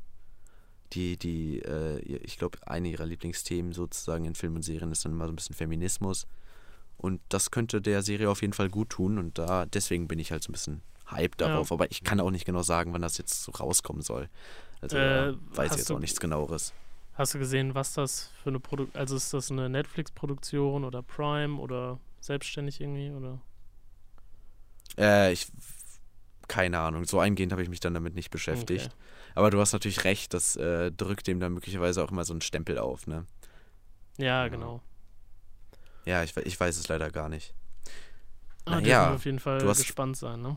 die, die, äh, ich glaube, eine ihrer Lieblingsthemen sozusagen in Filmen und Serien ist dann immer so ein bisschen Feminismus. Und das könnte der Serie auf jeden Fall gut tun. Und da deswegen bin ich halt so ein bisschen hyped Ja. darauf. Aber ich kann auch nicht genau sagen, wann das jetzt so rauskommen soll. Also Äh, weiß jetzt auch nichts genaueres. Hast du gesehen, was das für eine Produktion, also ist das eine Netflix-Produktion oder Prime oder selbstständig irgendwie oder? Äh, ich keine Ahnung. So eingehend habe ich mich dann damit nicht beschäftigt. Okay. Aber du hast natürlich recht, das äh, drückt dem dann möglicherweise auch immer so einen Stempel auf, ne? Ja, Ja. genau. Ja, ich, ich weiß es leider gar nicht. Ah, Na dürfen ja, wir auf jeden Fall du hast- gespannt sein, ne?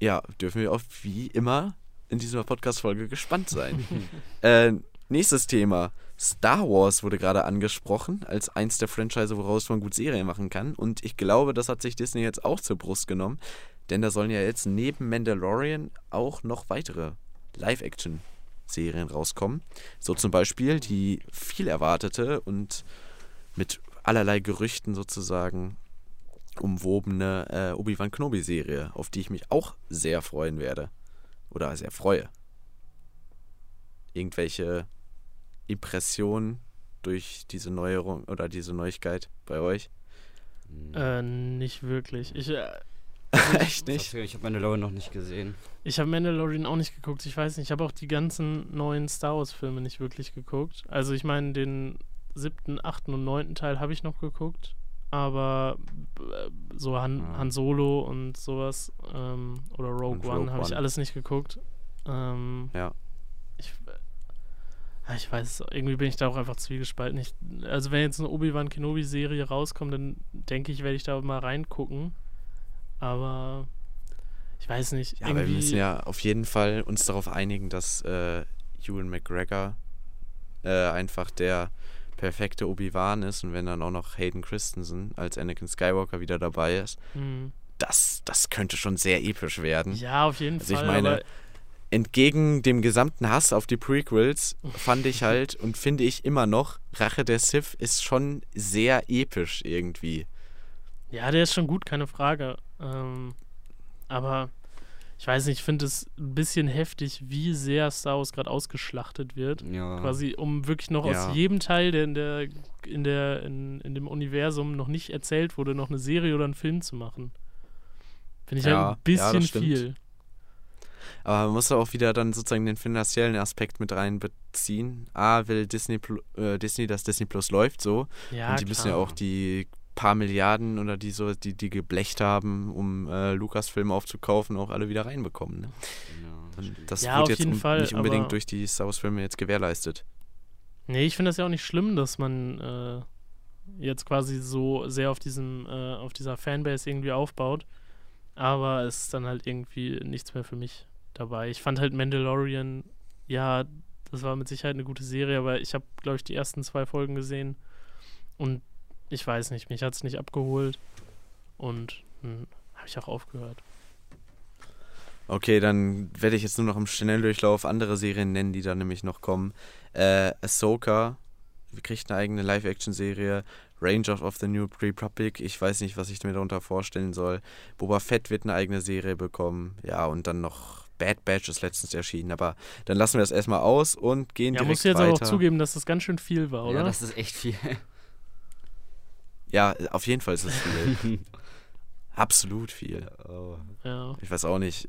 Ja, dürfen wir auch wie immer in dieser Podcast-Folge gespannt sein. äh, nächstes Thema. Star Wars wurde gerade angesprochen als eins der Franchise, woraus man gut Serien machen kann. Und ich glaube, das hat sich Disney jetzt auch zur Brust genommen. Denn da sollen ja jetzt neben Mandalorian auch noch weitere Live-Action-Serien rauskommen. So zum Beispiel die viel erwartete und mit allerlei Gerüchten sozusagen umwobene äh, Obi-Wan Kenobi-Serie, auf die ich mich auch sehr freuen werde. Oder sehr freue. Irgendwelche Impressionen durch diese Neuerung oder diese Neuigkeit bei euch? Hm. Äh, nicht wirklich. Ich, äh, Echt Ich hab- Ich habe Mandalorian noch nicht gesehen. ich habe Mandalorian auch nicht geguckt. Ich weiß nicht, ich habe auch die ganzen neuen Star Wars-Filme nicht wirklich geguckt. Also ich meine, den siebten, achten und neunten Teil habe ich noch geguckt. Aber äh, so Han, Ah. Han Solo und sowas ähm, oder Rogue Und One Rogue habe ich alles nicht geguckt. Ähm, Ja. Ich, äh, ich weiß, irgendwie bin ich da auch einfach zwiegespalten. Ich, also wenn jetzt eine Obi-Wan Kenobi-Serie rauskommt, dann denke ich, werde ich da mal reingucken. Aber ich weiß nicht. Ja, aber wir müssen ja auf jeden Fall uns darauf einigen, dass äh, Ewan McGregor äh, einfach der perfekte Obi-Wan ist und wenn dann auch noch Hayden Christensen als Anakin Skywalker wieder dabei ist, Hm. das, das könnte schon sehr episch werden. Ja, auf jeden Also ich Fall. meine, aber Entgegen dem gesamten Hass auf die Prequels fand ich halt und finde ich immer noch, Rache der Sith ist schon sehr episch irgendwie. ja, der ist schon gut, keine Frage. Ähm, aber ich weiß nicht, ich finde es ein bisschen heftig, wie sehr Star Wars gerade ausgeschlachtet wird. Ja. Quasi, um wirklich noch Ja. aus jedem Teil, der in der, in der, in, in dem Universum noch nicht erzählt wurde, noch eine Serie oder einen Film zu machen. Finde ich Ja, halt ein ja, bisschen stimmt. viel. Aber man muss da auch wieder dann sozusagen den finanziellen Aspekt mit reinbeziehen. A, will Disney, äh, Disney, dass Disney Plus läuft so. Ja, und die müssen ja klar. auch die paar Milliarden oder die so, die, die geblecht haben, um äh, Lukas-Filme aufzukaufen, auch alle wieder reinbekommen. Ne? stimmt. das Ja, wird auf jetzt jeden un Fall, nicht unbedingt durch die Star Wars-Filme jetzt gewährleistet. Nee, ich finde das ja auch nicht schlimm, dass man äh, jetzt quasi so sehr auf diesem, äh, auf dieser Fanbase irgendwie aufbaut. Aber es ist dann halt irgendwie nichts mehr für mich dabei. Ich fand halt Mandalorian, ja, das war mit Sicherheit eine gute Serie, aber ich habe, glaube ich, die ersten zwei Folgen gesehen und ich weiß nicht, mich hat es nicht abgeholt und hm, habe ich auch aufgehört. Okay, dann werde ich jetzt nur noch im Schnelldurchlauf andere Serien nennen, die da nämlich noch kommen. Äh, Ahsoka kriegt eine eigene Live-Action-Serie. Rangers of the New Republic, ich weiß nicht, was ich mir darunter vorstellen soll. Boba Fett wird eine eigene Serie bekommen. Ja, und dann noch Bad Batch ist letztens erschienen. Aber dann lassen wir das erstmal aus und gehen Ja, direkt musst du jetzt weiter. aber auch zugeben, dass das ganz schön viel war, oder? Ja, das ist echt viel. ja, auf jeden Fall ist es viel. Absolut viel. oh. ja. Ich weiß auch nicht.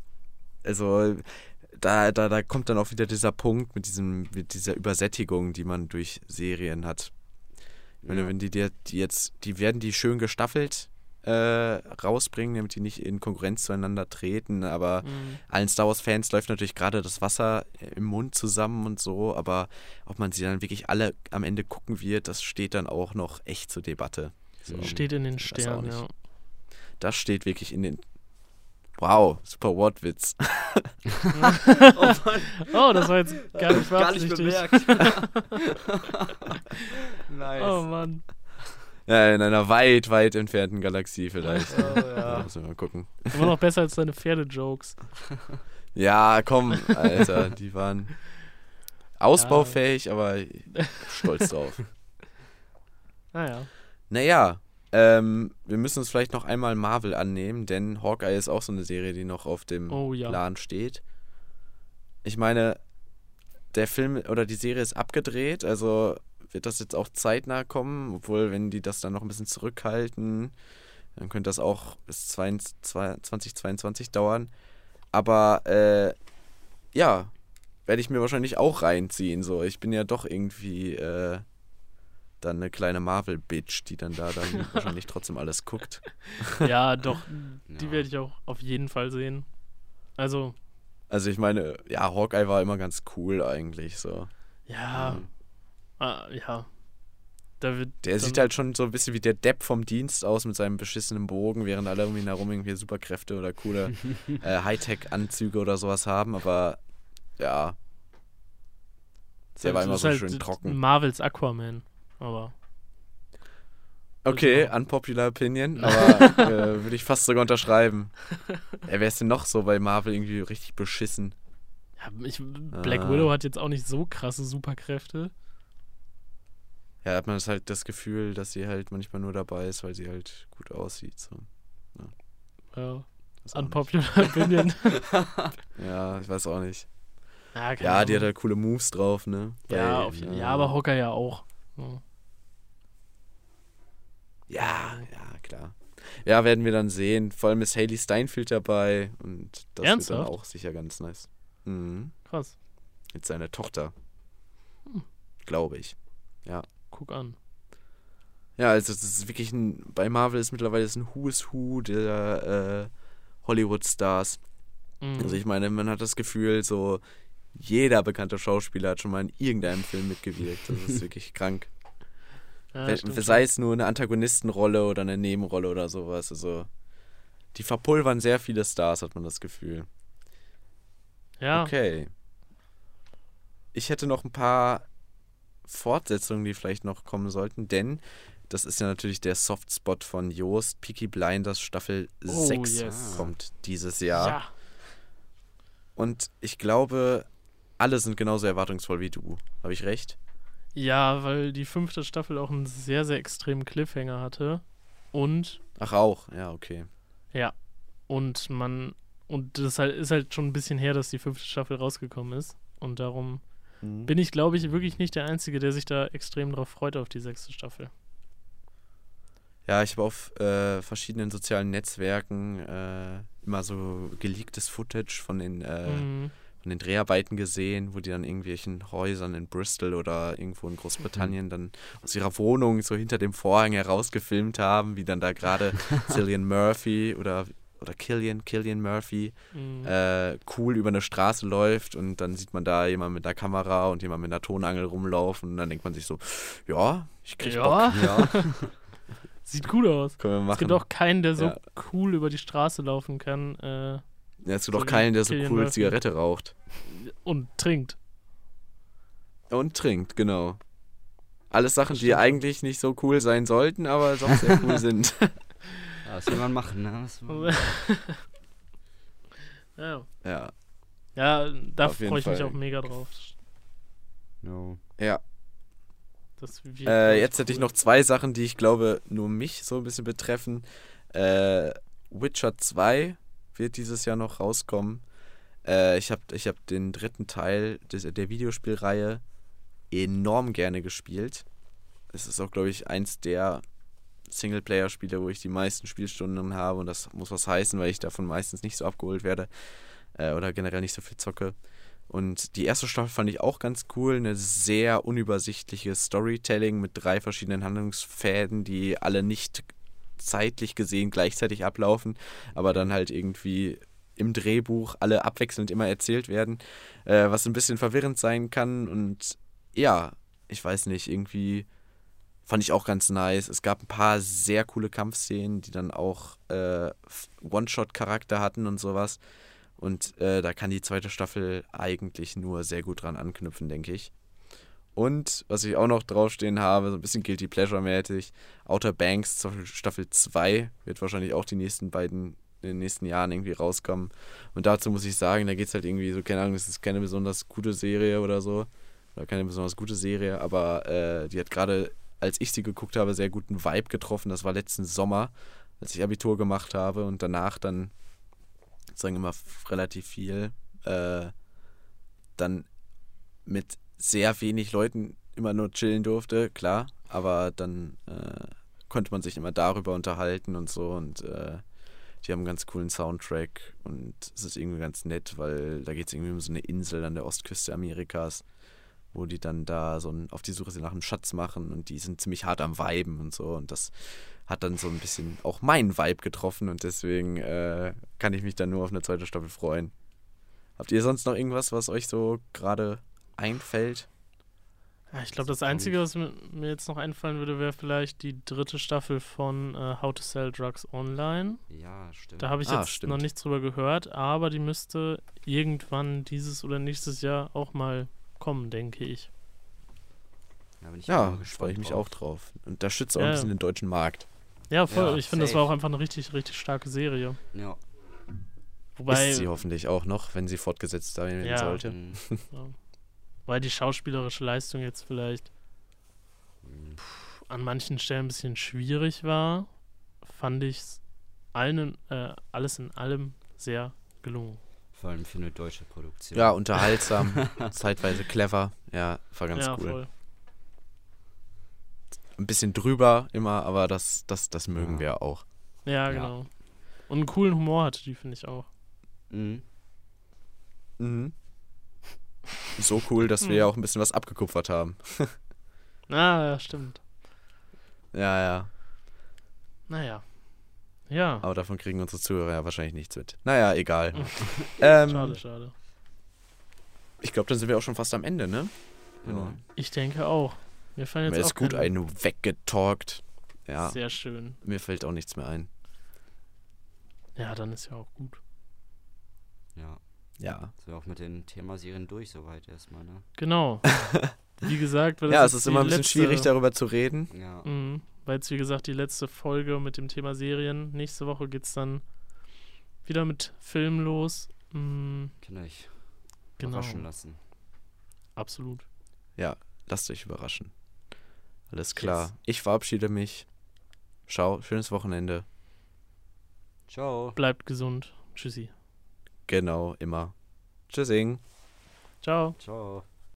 Also da, da, da kommt dann auch wieder dieser Punkt mit diesem, mit dieser Übersättigung, die man durch Serien hat. Ich meine, Ja. wenn die dir die jetzt, die werden die schön gestaffelt äh, rausbringen, damit die nicht in Konkurrenz zueinander treten, aber Mhm. allen Star Wars-Fans läuft natürlich gerade das Wasser im Mund zusammen und so, aber ob man sie dann wirklich alle am Ende gucken wird, das steht dann auch noch echt zur Debatte. So. Steht in den Sternen, ja. Das steht wirklich in den. Wow, super Wortwitz. Oh, das war jetzt gar nicht Gar nicht bemerkt. nice. Oh Mann. Ja, in einer weit, weit entfernten Galaxie vielleicht. Oh, ja. müssen wir mal gucken. Immer noch besser als deine Pferde-Jokes. Ja, komm, Alter, die waren ausbaufähig, aber stolz drauf. Naja. Naja, ähm, wir müssen uns vielleicht noch einmal Marvel annehmen, denn Hawkeye ist auch so eine Serie, die noch auf dem Oh ja. Plan steht. Ich meine, der Film oder die Serie ist abgedreht, also wird das jetzt auch zeitnah kommen, obwohl, wenn die das dann noch ein bisschen zurückhalten, dann könnte das auch bis 2022 dauern. Aber äh, ja, werde ich mir wahrscheinlich auch reinziehen. So, ich bin ja doch irgendwie äh, dann eine kleine Marvel-Bitch, die dann da dann wahrscheinlich trotzdem alles guckt. Ja, doch, die werde ich auch auf jeden Fall sehen. Also. Also ich meine, ja, Hawkeye war immer ganz cool eigentlich so. Ja. Mhm. Ah, ja. Da wird der sieht halt schon so ein bisschen wie der Depp vom Dienst aus mit seinem beschissenen Bogen, während alle um ihn herum irgendwie Superkräfte oder coole äh, Hightech-Anzüge oder sowas haben, aber ja. Der war immer so halt schön trocken. Marvels Aquaman, aber. Okay, unpopular Opinion, aber äh, würde ich fast sogar unterschreiben. Ja, wer ist denn noch so bei Marvel irgendwie richtig beschissen? Ja, ich, Black ah. Widow hat jetzt auch nicht so krasse Superkräfte ja, hat man das halt das Gefühl, dass sie halt manchmal nur dabei ist, weil sie halt gut aussieht. So. Ja. ja. Unpopular Opinion. ja, ich weiß auch nicht. Ja, ja die hat halt coole Moves drauf, ne? Ja, auf, ja, ja, aber Hocker ja auch. Ja. ja, ja, klar. Ja, werden wir dann sehen. Vor allem ist Haley Steinfeld dabei und das Ernsthaft? wird dann auch sicher ganz nice. Mhm. Krass. Mit seiner Tochter. Hm. Glaube ich. Ja guck an. Ja, also das ist wirklich ein, bei Marvel ist mittlerweile ein Who is Who der äh, Hollywood-Stars. Mhm. Also ich meine, man hat das Gefühl, so jeder bekannte Schauspieler hat schon mal in irgendeinem Film mitgewirkt. Das ist wirklich krank. Ja, Sei es nur eine Antagonistenrolle oder eine Nebenrolle oder sowas. Also die verpulvern sehr viele Stars, hat man das Gefühl. Ja. Okay. Ich hätte noch ein paar Fortsetzungen, die vielleicht noch kommen sollten, denn das ist ja natürlich der Softspot von Joost. Peaky Blinders Staffel oh, 6 yes. kommt dieses Jahr. Ja. Und ich glaube, alle sind genauso erwartungsvoll wie du. Habe ich recht? Ja, weil die fünfte Staffel auch einen sehr, sehr extremen Cliffhanger hatte. Und. Ach, auch, ja, okay. Ja. Und man. Und das halt, ist halt schon ein bisschen her, dass die fünfte Staffel rausgekommen ist. Und darum mhm. bin ich, glaube ich, wirklich nicht der Einzige, der sich da extrem drauf freut, auf die sechste Staffel. Ja, ich habe auf äh, verschiedenen sozialen Netzwerken äh, immer so geleaktes Footage von den, äh, mhm. von den Dreharbeiten gesehen, wo die dann irgendwelchen Häusern in Bristol oder irgendwo in Großbritannien mhm. dann aus ihrer Wohnung so hinter dem Vorhang herausgefilmt haben, wie dann da gerade Cillian Murphy oder oder Killian, Killian Murphy, mhm. äh, cool über eine Straße läuft und dann sieht man da jemand mit einer Kamera und jemand mit einer Tonangel rumlaufen und dann denkt man sich so, ja, ich krieg ja. Bock. Ja. Sieht gut aus. Können wir machen. Es gibt auch keinen, der so ja. cool über die Straße laufen kann. Äh, ja, es gibt so auch keinen, der so Killian cool Murphy. Zigarette raucht. Und trinkt. Und trinkt, genau. Alles Sachen, die eigentlich nicht so cool sein sollten, aber doch sehr cool sind. Ja, was will man machen, ne? Man ja. Ja. Ja, da freue ich Fall. mich auch mega drauf. No. Ja. Äh, jetzt cool. hätte ich noch zwei Sachen, die ich glaube nur mich so ein bisschen betreffen. Äh, Witcher 2 wird dieses Jahr noch rauskommen. Äh, ich habe ich hab den dritten Teil des, der Videospielreihe enorm gerne gespielt. Es ist auch, glaube ich, eins der Singleplayer-Spiele, wo ich die meisten Spielstunden habe und das muss was heißen, weil ich davon meistens nicht so abgeholt werde äh, oder generell nicht so viel zocke. Und die erste Staffel fand ich auch ganz cool, eine sehr unübersichtliche Storytelling mit drei verschiedenen Handlungsfäden, die alle nicht zeitlich gesehen gleichzeitig ablaufen, aber dann halt irgendwie im Drehbuch alle abwechselnd immer erzählt werden, äh, was ein bisschen verwirrend sein kann und ja, ich weiß nicht, irgendwie Fand ich auch ganz nice. Es gab ein paar sehr coole Kampfszenen, die dann auch äh, One-Shot-Charakter hatten und sowas. Und äh, da kann die zweite Staffel eigentlich nur sehr gut dran anknüpfen, denke ich. Und was ich auch noch draufstehen habe, so ein bisschen Guilty Pleasure-mäßig, Outer Banks Staffel 2 wird wahrscheinlich auch die nächsten beiden in den nächsten Jahren irgendwie rauskommen. Und dazu muss ich sagen, da geht es halt irgendwie so, keine Ahnung, es ist keine besonders gute Serie oder so. Oder keine besonders gute Serie, aber äh, die hat gerade als ich sie geguckt habe, sehr guten Vibe getroffen. Das war letzten Sommer, als ich Abitur gemacht habe und danach dann, sagen wir mal, relativ viel. Äh, dann mit sehr wenig Leuten immer nur chillen durfte, klar. Aber dann äh, konnte man sich immer darüber unterhalten und so. Und äh, die haben einen ganz coolen Soundtrack. Und es ist irgendwie ganz nett, weil da geht es irgendwie um so eine Insel an der Ostküste Amerikas, wo die dann da so ein, auf die Suche nach einem Schatz machen. Und die sind ziemlich hart am Weiben und so. Und das hat dann so ein bisschen auch meinen Vibe getroffen. Und deswegen äh, kann ich mich dann nur auf eine zweite Staffel freuen. Habt ihr sonst noch irgendwas, was euch so gerade einfällt? Ja, ich glaube, das Einzige, was mir, jetzt noch einfallen würde, wäre vielleicht die dritte Staffel von äh, How to Sell Drugs Online. Ja, stimmt. Da habe ich Ah, jetzt stimmt. noch nichts drüber gehört, aber die müsste irgendwann dieses oder nächstes Jahr auch mal kommen, denke ich. Bin ich Ja, freue ich mich drauf. auch drauf. Und da schützt auch Ja, ein ja. bisschen den deutschen Markt. Ja, voll. Ja, ich finde, das war auch einfach eine richtig, richtig starke Serie. Ja. Wobei, Ist sie hoffentlich auch noch, wenn sie fortgesetzt werden Ja. sollte. Mhm. ja, wobei die schauspielerische Leistung jetzt vielleicht an manchen Stellen ein bisschen schwierig war, fand ich allen, äh, alles in allem sehr gelungen. Vor allem für eine deutsche Produktion. Ja, unterhaltsam, zeitweise clever. Ja, war ganz ja, cool. voll. Ein bisschen drüber immer, aber das, das, das mögen Ja. wir auch. Ja, Ja. genau. Und einen coolen Humor hatte die, finde ich auch. Mhm. Mhm. So cool, dass wir ja auch ein bisschen was abgekupfert haben. Ah, ja, stimmt. Ja, ja. Naja. Ja. Aber davon kriegen unsere Zuhörer ja wahrscheinlich nichts mit. Naja, egal. ähm, Schade, schade. Ich glaube, dann sind wir auch schon fast am Ende, ne? Ja. Ich denke auch. Mir fallen Mir jetzt ist auch gut keine- einen weggetalkt. Ja, Sehr schön. mir fällt auch nichts mehr ein. Ja, dann ist ja auch gut. Ja. Ja. Sind wir auch mit den Themaserien durch soweit erstmal, ne? Genau. Wie gesagt, weil das Ja, es jetzt ist immer ein bisschen letzte, schwierig, darüber zu reden. Ja. Mhm, weil jetzt, wie gesagt, die letzte Folge mit dem Thema Serien. Nächste Woche geht es dann wieder mit Film los. Mhm, Kann euch genau. überraschen lassen. Absolut. Lasst euch überraschen. Alles klar. Yes. Ich verabschiede mich. Ciao, schönes Wochenende. Ciao. Bleibt gesund. Tschüssi. Genau, immer. Tschüssing. Ciao. Ciao.